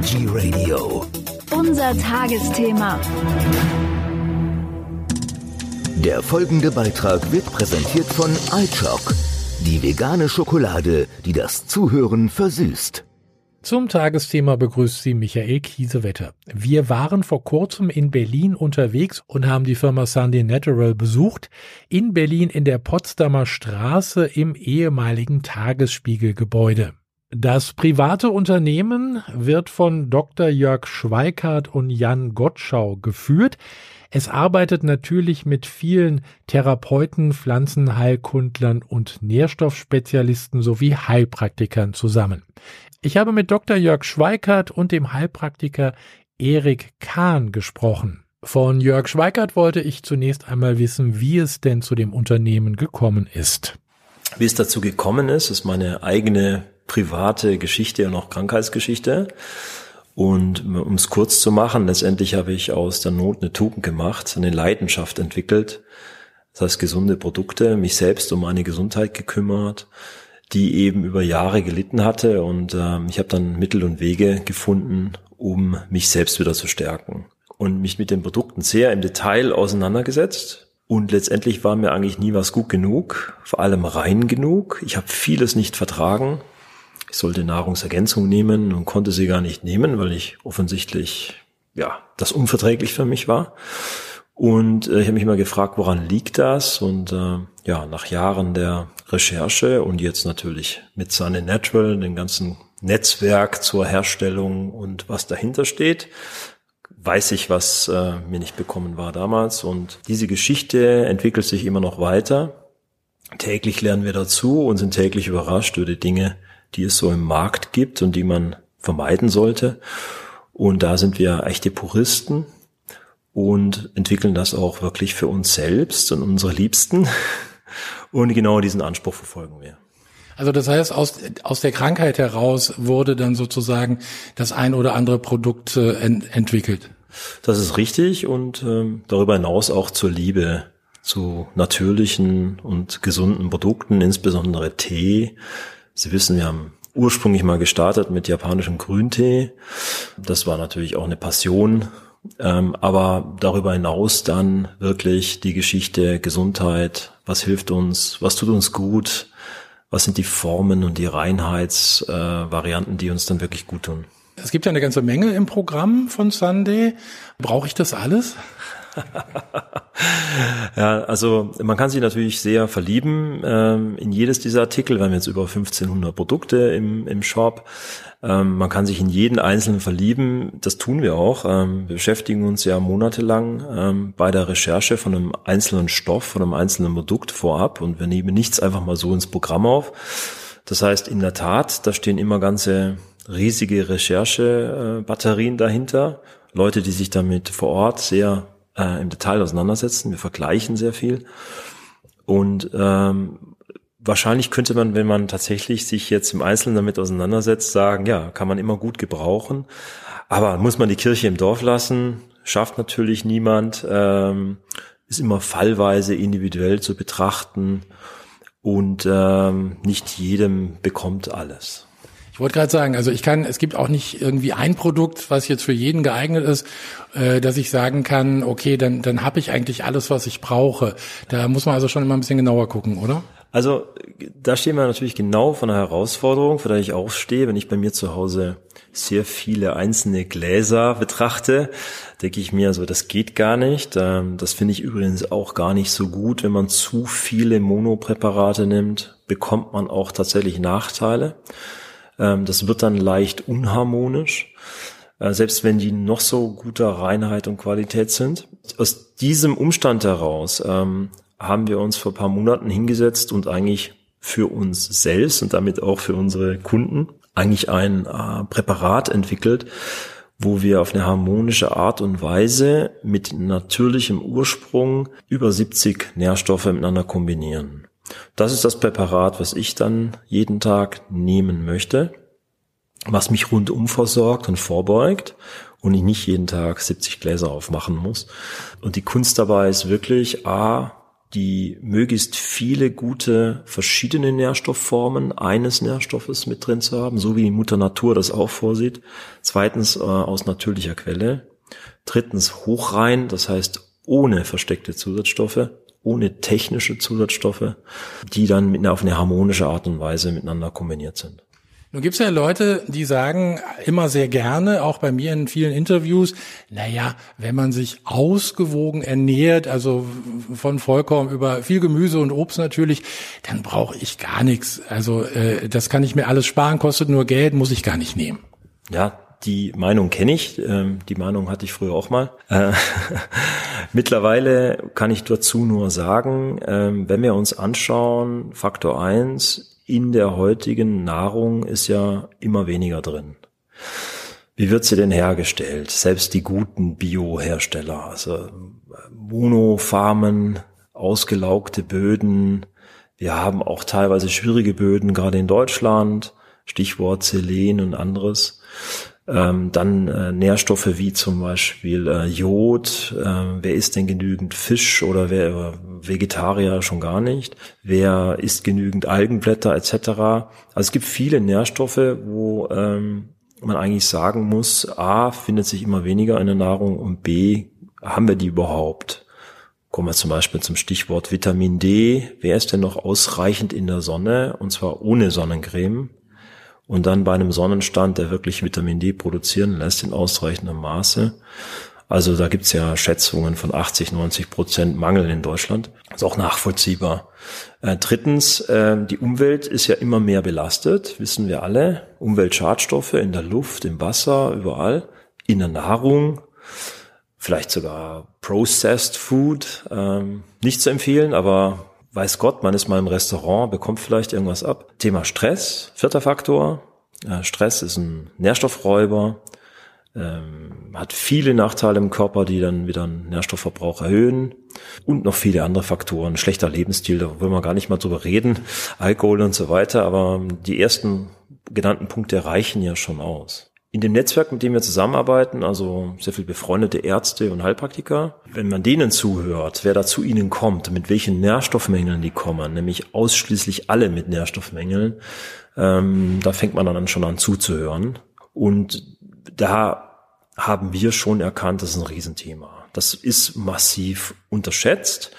Energy Radio. Unser Tagesthema. Der folgende Beitrag wird präsentiert von iChock, die vegane Schokolade, die das Zuhören versüßt. Zum Tagesthema begrüßt Sie Michael Kiesewetter. Wir waren vor kurzem in Berlin unterwegs und haben die Firma Sunday Natural besucht. In Berlin in der Potsdamer Straße im ehemaligen Tagesspiegelgebäude. Das private Unternehmen wird von Dr. Jörg Schweikart und Jan Gottschau geführt. Es arbeitet natürlich mit vielen Therapeuten, Pflanzenheilkundlern und Nährstoffspezialisten sowie Heilpraktikern zusammen. Ich habe mit Dr. Jörg Schweikart und dem Heilpraktiker Erik Kahn gesprochen. Von Jörg Schweikart wollte ich zunächst einmal wissen, wie es denn zu dem Unternehmen gekommen ist. Wie es dazu gekommen ist, ist meine eigene private Geschichte und auch Krankheitsgeschichte. Und um es kurz zu machen, letztendlich habe ich aus der Not eine Tugend gemacht, eine Leidenschaft entwickelt. Das heißt, gesunde Produkte, mich selbst um meine Gesundheit gekümmert, die eben über Jahre gelitten hatte und äh, ich habe dann Mittel und Wege gefunden, um mich selbst wieder zu stärken und mich mit den Produkten sehr im Detail auseinandergesetzt. Und letztendlich war mir eigentlich nie was gut genug, vor allem rein genug. Ich habe vieles nicht vertragen. Ich sollte Nahrungsergänzung nehmen und konnte sie gar nicht nehmen, weil ich offensichtlich ja das unverträglich für mich war. Und äh, ich habe mich immer gefragt, woran liegt das? Und äh, ja, nach Jahren der Recherche und jetzt natürlich mit Sunny Natural, dem ganzen Netzwerk zur Herstellung und was dahinter steht, weiß ich, was äh, mir nicht bekommen war damals. Und diese Geschichte entwickelt sich immer noch weiter. Täglich lernen wir dazu und sind täglich überrascht über die Dinge, die es so im Markt gibt und die man vermeiden sollte. Und da sind wir echte Puristen und entwickeln das auch wirklich für uns selbst und unsere Liebsten. Und genau diesen Anspruch verfolgen wir. Also das heißt, aus, aus der Krankheit heraus wurde dann sozusagen das ein oder andere Produkt äh, ent entwickelt. Das ist richtig und ähm, darüber hinaus auch zur Liebe zu natürlichen und gesunden Produkten, insbesondere Tee. Sie wissen, wir haben ursprünglich mal gestartet mit japanischem Grüntee. Das war natürlich auch eine Passion ähm, aber darüber hinaus dann wirklich die Geschichte Gesundheit, was hilft uns, was tut uns gut, was sind die Formen und die Reinheitsvarianten, äh, die uns dann wirklich gut tun. Es gibt ja eine ganze Menge im Programm von Sunday. Brauche ich das alles? ja, also man kann sich natürlich sehr verlieben ähm, in jedes dieser Artikel. Wir haben jetzt über 1500 Produkte im, im Shop. Ähm, man kann sich in jeden einzelnen verlieben. Das tun wir auch. Ähm, wir beschäftigen uns ja monatelang ähm, bei der Recherche von einem einzelnen Stoff, von einem einzelnen Produkt vorab und wir nehmen nichts einfach mal so ins Programm auf. Das heißt, in der Tat, da stehen immer ganze riesige Recherchebatterien dahinter. Leute, die sich damit vor Ort sehr äh, im Detail auseinandersetzen. Wir vergleichen sehr viel. Und ähm, wahrscheinlich könnte man, wenn man tatsächlich sich jetzt im Einzelnen damit auseinandersetzt, sagen, ja, kann man immer gut gebrauchen. Aber muss man die Kirche im Dorf lassen? Schafft natürlich niemand. Ähm, ist immer fallweise individuell zu betrachten. Und ähm, nicht jedem bekommt alles. Ich wollte gerade sagen, also ich kann, es gibt auch nicht irgendwie ein Produkt, was jetzt für jeden geeignet ist, äh, dass ich sagen kann, okay, dann, dann habe ich eigentlich alles, was ich brauche. Da muss man also schon immer ein bisschen genauer gucken, oder? Also da stehen wir natürlich genau von einer Herausforderung, vor der ich aufstehe, wenn ich bei mir zu Hause sehr viele einzelne Gläser betrachte, denke ich mir so, das geht gar nicht. Ähm, das finde ich übrigens auch gar nicht so gut. Wenn man zu viele Monopräparate nimmt, bekommt man auch tatsächlich Nachteile. Ähm, das wird dann leicht unharmonisch, äh, selbst wenn die noch so guter Reinheit und Qualität sind. Aus diesem Umstand heraus ähm, haben wir uns vor paar Monaten hingesetzt und eigentlich für uns selbst und damit auch für unsere Kunden eigentlich ein äh, Präparat entwickelt, wo wir auf eine harmonische Art und Weise mit natürlichem Ursprung über 70 Nährstoffe miteinander kombinieren. Das ist das Präparat, was ich dann jeden Tag nehmen möchte, was mich rundum versorgt und vorbeugt und ich nicht jeden Tag 70 Gläser aufmachen muss. Und die Kunst dabei ist wirklich, A, die möglichst viele gute verschiedene Nährstoffformen eines Nährstoffes mit drin zu haben, so wie die Mutter Natur das auch vorsieht. Zweitens äh, aus natürlicher Quelle. Drittens hochrein, das heißt ohne versteckte Zusatzstoffe, ohne technische Zusatzstoffe, die dann mit, auf eine harmonische Art und Weise miteinander kombiniert sind. Nun gibt's ja Leute, die sagen immer sehr gerne, auch bei mir in vielen Interviews, naja, wenn man sich ausgewogen ernährt, also von Vollkorn über viel Gemüse und Obst natürlich, dann brauche ich gar nichts. Also äh, das kann ich mir alles sparen, kostet nur Geld, muss ich gar nicht nehmen. Ja, die Meinung kenne ich, ähm, die Meinung hatte ich früher auch mal. Äh, mittlerweile kann ich dazu nur sagen, ähm, wenn wir uns anschauen, Faktor eins in der heutigen Nahrung ist ja immer weniger drin. Wie wird sie denn hergestellt? Selbst die guten Bio-Hersteller, also Monofarmen, ausgelaugte Böden. Wir haben auch teilweise schwierige Böden, gerade in Deutschland. Stichwort Selen und anderes. Ähm, dann äh, Nährstoffe wie zum Beispiel äh, Jod. Äh, wer isst denn genügend Fisch oder wer äh, Vegetarier schon gar nicht? Wer isst genügend Algenblätter etc. Also es gibt viele Nährstoffe, wo ähm, man eigentlich sagen muss, a findet sich immer weniger in der Nahrung und b haben wir die überhaupt? Kommen wir zum Beispiel zum Stichwort Vitamin D. Wer ist denn noch ausreichend in der Sonne und zwar ohne Sonnencreme? Und dann bei einem Sonnenstand, der wirklich Vitamin D produzieren lässt in ausreichendem Maße. Also da gibt's ja Schätzungen von 80, 90 Prozent Mangel in Deutschland. ist auch nachvollziehbar. Äh, drittens, äh, die Umwelt ist ja immer mehr belastet, wissen wir alle. Umweltschadstoffe in der Luft, im Wasser, überall, in der Nahrung, vielleicht sogar Processed Food. Ähm, nicht zu empfehlen, aber weiß Gott, man ist mal im Restaurant, bekommt vielleicht irgendwas ab. Thema Stress, vierter Faktor. Stress ist ein Nährstoffräuber, ähm, hat viele Nachteile im Körper, die dann wieder einen Nährstoffverbrauch erhöhen und noch viele andere Faktoren. Schlechter Lebensstil, da wollen wir gar nicht mal drüber reden, Alkohol und so weiter, aber die ersten genannten Punkte reichen ja schon aus. In dem Netzwerk, mit dem wir zusammenarbeiten, also sehr viel befreundete Ärzte und Heilpraktiker, wenn man denen zuhört, wer da zu ihnen kommt, mit welchen Nährstoffmängeln die kommen, nämlich ausschließlich alle mit Nährstoffmängeln, ähm, da fängt man dann schon an zuzuhören. Und da haben wir schon erkannt, das ist ein Riesenthema. Das ist massiv unterschätzt.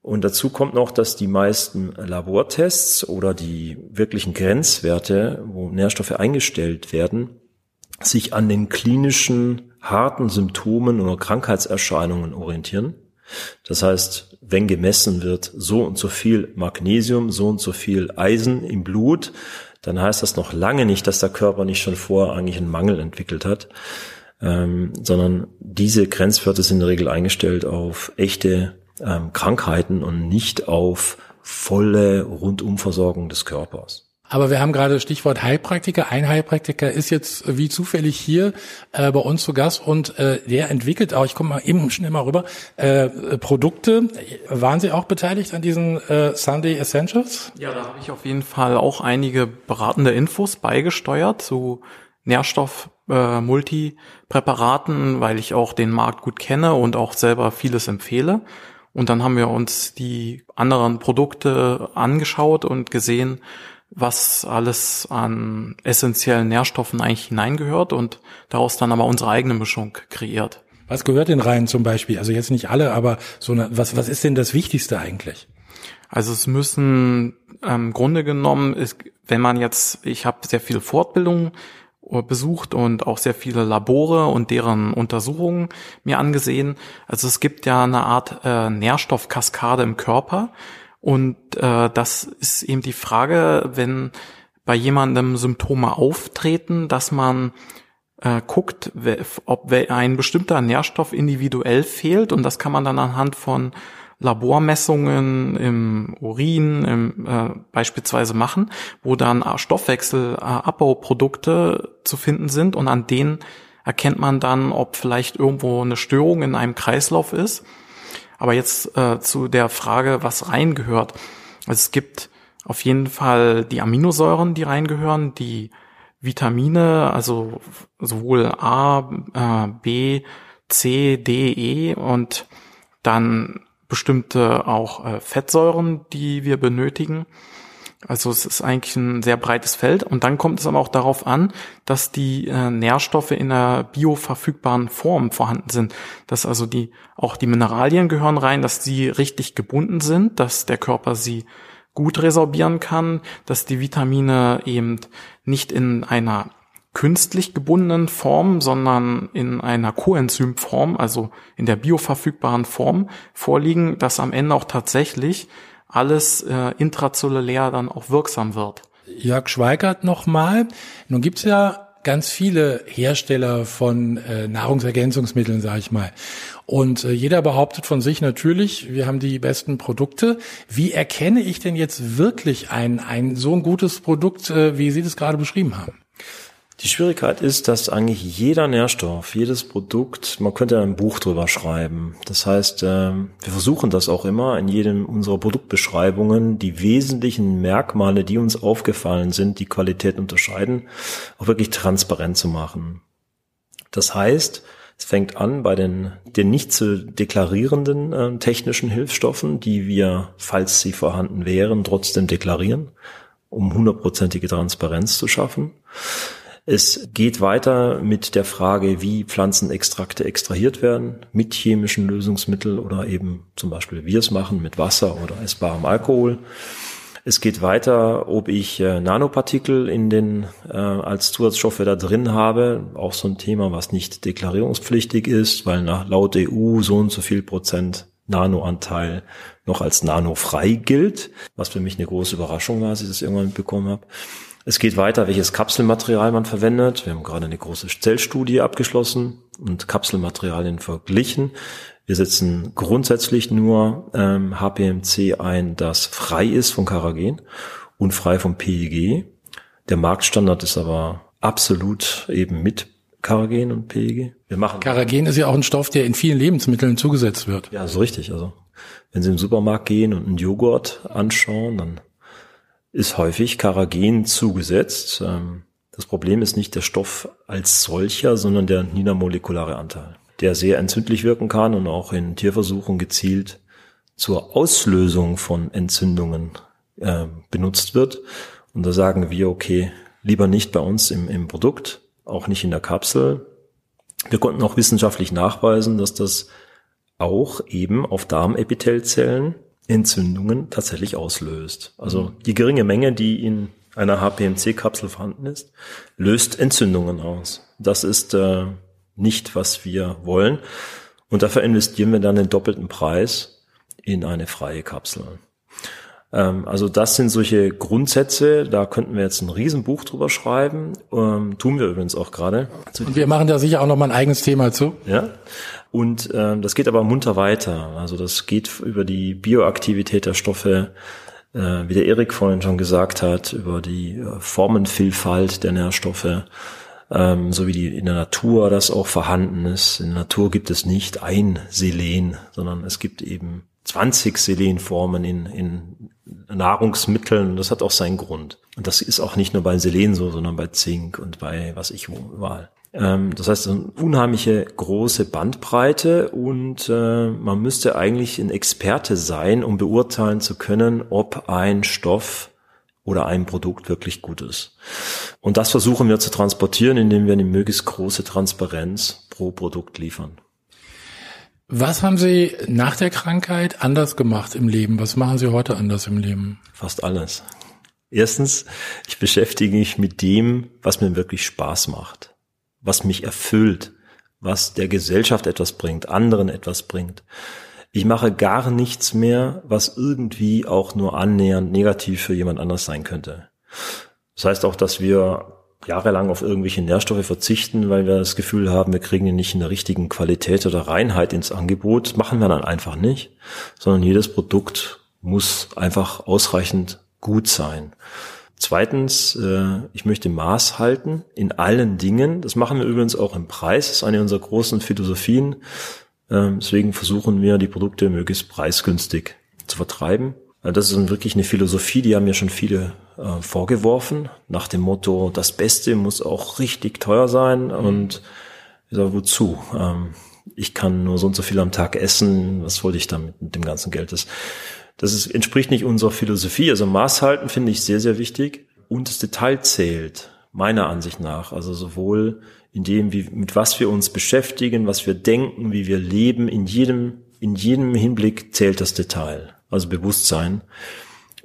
Und dazu kommt noch, dass die meisten Labortests oder die wirklichen Grenzwerte, wo Nährstoffe eingestellt werden, sich an den klinischen harten Symptomen oder Krankheitserscheinungen orientieren. Das heißt, wenn gemessen wird, so und so viel Magnesium, so und so viel Eisen im Blut, dann heißt das noch lange nicht, dass der Körper nicht schon vorher eigentlich einen Mangel entwickelt hat, ähm, sondern diese Grenzwerte sind in der Regel eingestellt auf echte ähm, Krankheiten und nicht auf volle Rundumversorgung des Körpers. Aber wir haben gerade Stichwort Heilpraktiker. Ein Heilpraktiker ist jetzt wie zufällig hier äh, bei uns zu Gast und äh, der entwickelt auch, ich komme mal eben schnell mal rüber, äh, Produkte. Waren Sie auch beteiligt an diesen äh, Sunday Essentials? Ja, da habe ich auf jeden Fall auch einige beratende Infos beigesteuert zu Nährstoff äh, Multipräparaten, weil ich auch den Markt gut kenne und auch selber vieles empfehle. Und dann haben wir uns die anderen Produkte angeschaut und gesehen, was alles an essentiellen Nährstoffen eigentlich hineingehört und daraus dann aber unsere eigene Mischung kreiert. Was gehört denn rein zum Beispiel? Also jetzt nicht alle, aber so eine, was, was ist denn das Wichtigste eigentlich? Also es müssen ähm, im Grunde genommen, ist, wenn man jetzt, ich habe sehr viele Fortbildungen äh, besucht und auch sehr viele Labore und deren Untersuchungen mir angesehen. Also es gibt ja eine Art äh, Nährstoffkaskade im Körper und äh, das ist eben die Frage, wenn bei jemandem Symptome auftreten, dass man äh, guckt, ob ein bestimmter Nährstoff individuell fehlt. Und das kann man dann anhand von Labormessungen im Urin im, äh, beispielsweise machen, wo dann Stoffwechselabbauprodukte zu finden sind. Und an denen erkennt man dann, ob vielleicht irgendwo eine Störung in einem Kreislauf ist aber jetzt äh, zu der Frage, was reingehört. Also es gibt auf jeden Fall die Aminosäuren, die reingehören, die Vitamine, also sowohl A, äh, B, C, D, E und dann bestimmte auch äh, Fettsäuren, die wir benötigen. Also es ist eigentlich ein sehr breites Feld. Und dann kommt es aber auch darauf an, dass die äh, Nährstoffe in einer bioverfügbaren Form vorhanden sind. Dass also die, auch die Mineralien gehören rein, dass sie richtig gebunden sind, dass der Körper sie gut resorbieren kann, dass die Vitamine eben nicht in einer künstlich gebundenen Form, sondern in einer Coenzymform, also in der bioverfügbaren Form vorliegen, dass am Ende auch tatsächlich alles äh, intrazellulär dann auch wirksam wird. Jörg Schweigert nochmal. Nun gibt's ja ganz viele Hersteller von äh, Nahrungsergänzungsmitteln, sage ich mal. Und äh, jeder behauptet von sich natürlich, wir haben die besten Produkte. Wie erkenne ich denn jetzt wirklich ein, ein so ein gutes Produkt, äh, wie Sie das gerade beschrieben haben? Die Schwierigkeit ist, dass eigentlich jeder Nährstoff, jedes Produkt, man könnte ein Buch drüber schreiben. Das heißt, ähm, wir versuchen das auch immer in jedem unserer Produktbeschreibungen, die wesentlichen Merkmale, die uns aufgefallen sind, die Qualität unterscheiden, auch wirklich transparent zu machen. Das heißt, es fängt an bei den, den nicht zu deklarierenden äh, technischen Hilfsstoffen, die wir, falls sie vorhanden wären, trotzdem deklarieren, um hundertprozentige Transparenz zu schaffen. Es geht weiter mit der Frage, wie Pflanzenextrakte extrahiert werden, mit chemischen Lösungsmitteln oder eben zum Beispiel wir es machen mit Wasser oder essbarem Alkohol. Es geht weiter, ob ich äh, Nanopartikel in den äh, als Zusatzstoffe da drin habe, auch so ein Thema, was nicht deklarierungspflichtig ist, weil nach laut EU so und so viel Prozent Nanoanteil noch als nanofrei gilt, was für mich eine große Überraschung war, als ich das irgendwann mitbekommen habe. Es geht weiter, welches Kapselmaterial man verwendet. Wir haben gerade eine große Zellstudie abgeschlossen und Kapselmaterialien verglichen. Wir setzen grundsätzlich nur ähm, HPMC ein, das frei ist von Karagen und frei vom PEG. Der Marktstandard ist aber absolut eben mit Karagen und PEG. Wir machen Karagen ist ja auch ein Stoff, der in vielen Lebensmitteln zugesetzt wird. Ja, so richtig. Also wenn Sie im Supermarkt gehen und einen Joghurt anschauen, dann ist häufig Karagen zugesetzt. Ähm, das Problem ist nicht der Stoff als solcher, sondern der niedermolekulare Anteil, der sehr entzündlich wirken kann und auch in Tierversuchen gezielt zur Auslösung von Entzündungen äh, benutzt wird. Und da sagen wir, okay, lieber nicht bei uns im, im Produkt, auch nicht in der Kapsel. Wir konnten auch wissenschaftlich nachweisen, dass das auch eben auf Darmepithelzellen Entzündungen tatsächlich auslöst. Also mhm. die geringe Menge, die in einer HPMC-Kapsel vorhanden ist, löst Entzündungen aus. Das ist äh, nicht, was wir wollen. Und dafür investieren wir dann den doppelten Preis in eine freie Kapsel. Ähm, also das sind solche Grundsätze, da könnten wir jetzt ein Riesenbuch drüber schreiben. Ähm, tun wir übrigens auch gerade. Und wir machen da sicher auch noch mal ein eigenes Thema zu. Ja. Und ähm, das geht aber munter weiter. Also das geht über die Bioaktivität der Stoffe, äh, wie der Erik vorhin schon gesagt hat, über die äh, Formenvielfalt der Nährstoffe, ähm, so wie die in der Natur das auch vorhanden ist. In der Natur gibt es nicht ein Selen, sondern es gibt eben 20 Selenformen in, in Nahrungsmitteln. Das hat auch seinen Grund. Und das ist auch nicht nur bei Selen so, sondern bei Zink und bei was ich überall. Ähm, das heißt, eine unheimliche große Bandbreite und äh, man müsste eigentlich ein Experte sein, um beurteilen zu können, ob ein Stoff oder ein Produkt wirklich gut ist. Und das versuchen wir zu transportieren, indem wir eine möglichst große Transparenz pro Produkt liefern. Was haben Sie nach der Krankheit anders gemacht im Leben? Was machen Sie heute anders im Leben? Fast alles. Erstens, ich beschäftige mich mit dem, was mir wirklich Spaß macht, was mich erfüllt, was der Gesellschaft etwas bringt, anderen etwas bringt. Ich mache gar nichts mehr, was irgendwie auch nur annähernd negativ für jemand anders sein könnte. Das heißt auch, dass wir jahrelang auf irgendwelche Nährstoffe verzichten, weil wir das Gefühl haben, wir kriegen die nicht in der richtigen Qualität oder Reinheit ins Angebot, machen wir dann einfach nicht, sondern jedes Produkt muss einfach ausreichend gut sein. Zweitens, äh, ich möchte Maß halten in allen Dingen. Das machen wir übrigens auch im Preis. Das ist eine unserer großen Philosophien. Ähm, deswegen versuchen wir, die Produkte möglichst preisgünstig zu vertreiben. Also das ist wirklich eine Philosophie, die haben mir schon viele äh, vorgeworfen, nach dem Motto, das Beste muss auch richtig teuer sein. Mhm. Und ich sage, wozu? Ähm, ich kann nur so und so viel am Tag essen, was wollte ich damit mit dem ganzen Geld? Das, das ist, entspricht nicht unserer Philosophie. Also Maß halten finde ich sehr, sehr wichtig und das Detail zählt, meiner Ansicht nach. Also sowohl in dem, wie, mit was wir uns beschäftigen, was wir denken, wie wir leben, in jedem, in jedem Hinblick zählt das Detail, also Bewusstsein.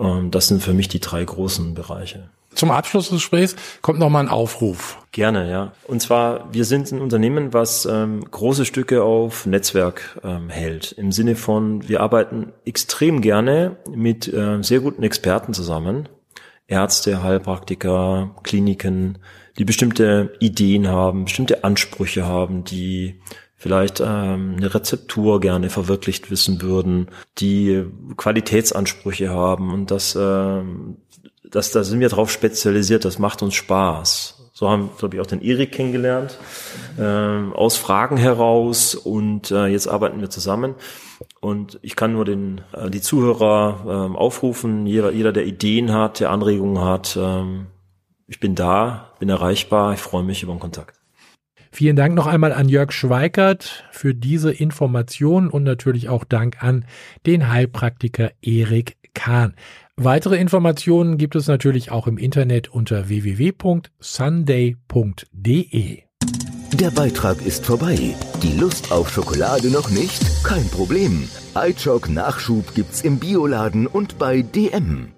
Und das sind für mich die drei großen Bereiche. Zum Abschluss des Gesprächs kommt noch mal ein Aufruf. Gerne, ja. Und zwar, wir sind ein Unternehmen, was ähm, große Stücke auf Netzwerk ähm, hält. Im Sinne von, wir arbeiten extrem gerne mit äh, sehr guten Experten zusammen. Ärzte, Heilpraktiker, Kliniken, die bestimmte Ideen haben, bestimmte Ansprüche haben, die vielleicht ähm, eine Rezeptur gerne verwirklicht wissen würden, die Qualitätsansprüche haben und das, ähm, das, da sind wir drauf spezialisiert, das macht uns Spaß. So haben, glaube ich, auch den Erik kennengelernt, ähm, aus Fragen heraus und äh, jetzt arbeiten wir zusammen. Und ich kann nur den, äh, die Zuhörer ähm, aufrufen, jeder, jeder, der Ideen hat, der Anregungen hat, ähm, ich bin da, bin erreichbar, ich freue mich über den Kontakt. Vielen Dank noch einmal an Jörg Schweikert für diese Informationen und natürlich auch Dank an den Heilpraktiker Erik Kahn. Weitere Informationen gibt es natürlich auch im Internet unter www.sunday.de. Der Beitrag ist vorbei. Die Lust auf Schokolade noch nicht? Kein Problem. iChock Nachschub gibt's im Bioladen und bei DM.